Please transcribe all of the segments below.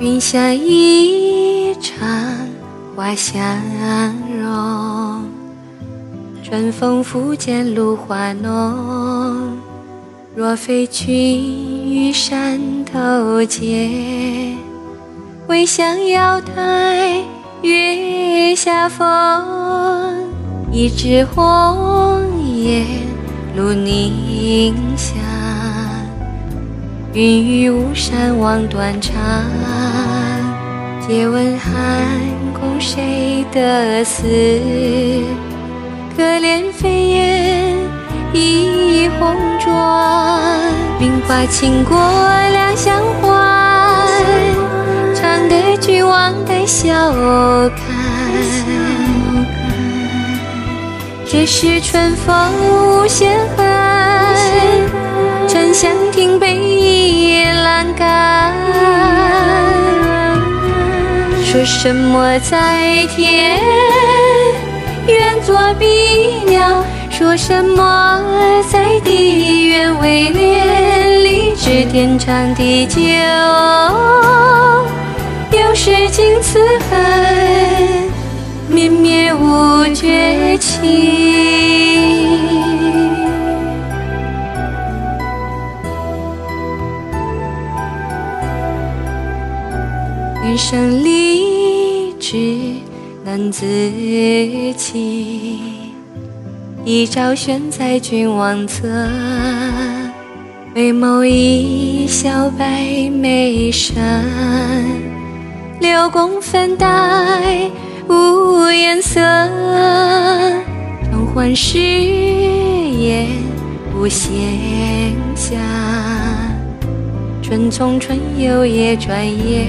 云想一场花相容，春风拂槛露华浓。若非群玉山头见，唯想瑶台月下逢。一枝红叶露凝香，云雨巫山望断肠。借问汉宫谁得似？可怜飞燕倚红妆。名花倾国两相欢，唱得君王带笑看。这是春风无限恨，沉香亭北说什么在天？愿作比鸟，说什么在地？愿为连理枝天长地久，有时竟此恨。绵绵无绝期，人生丽质难自弃，一朝选在君王侧，回眸一笑百媚生，六宫粉黛。无颜色，装欢誓言无闲暇。春从春游也转眼，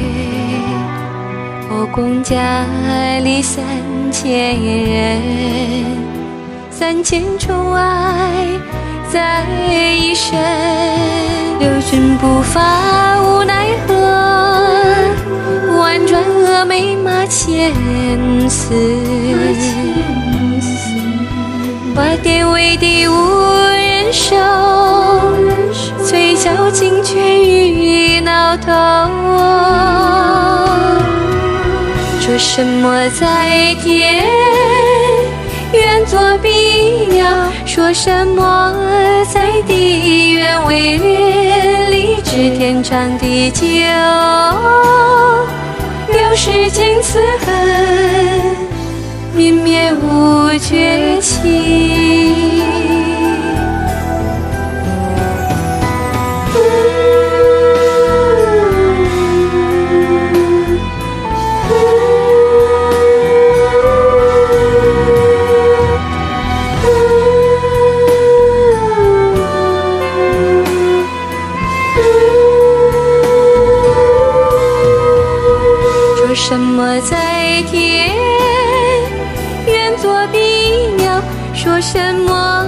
后宫佳丽三千人，三千宠爱在一身。六军不发无奈何，婉转蛾眉马前丝。花钿为地无人收，翠袖惊却欲挠头。什么在天愿作比翼鸟，说什么在地愿为连理枝天长地久。有时尽此恨，绵绵无绝期。什么在天愿作比翼鸟，说什么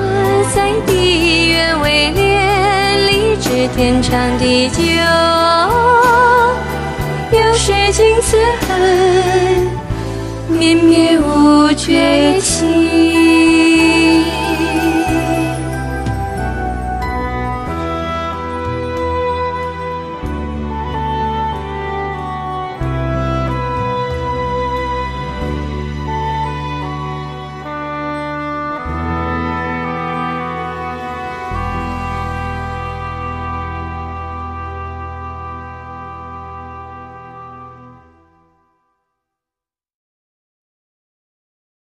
在地愿为连理枝天长地久。有谁经此恨，绵绵。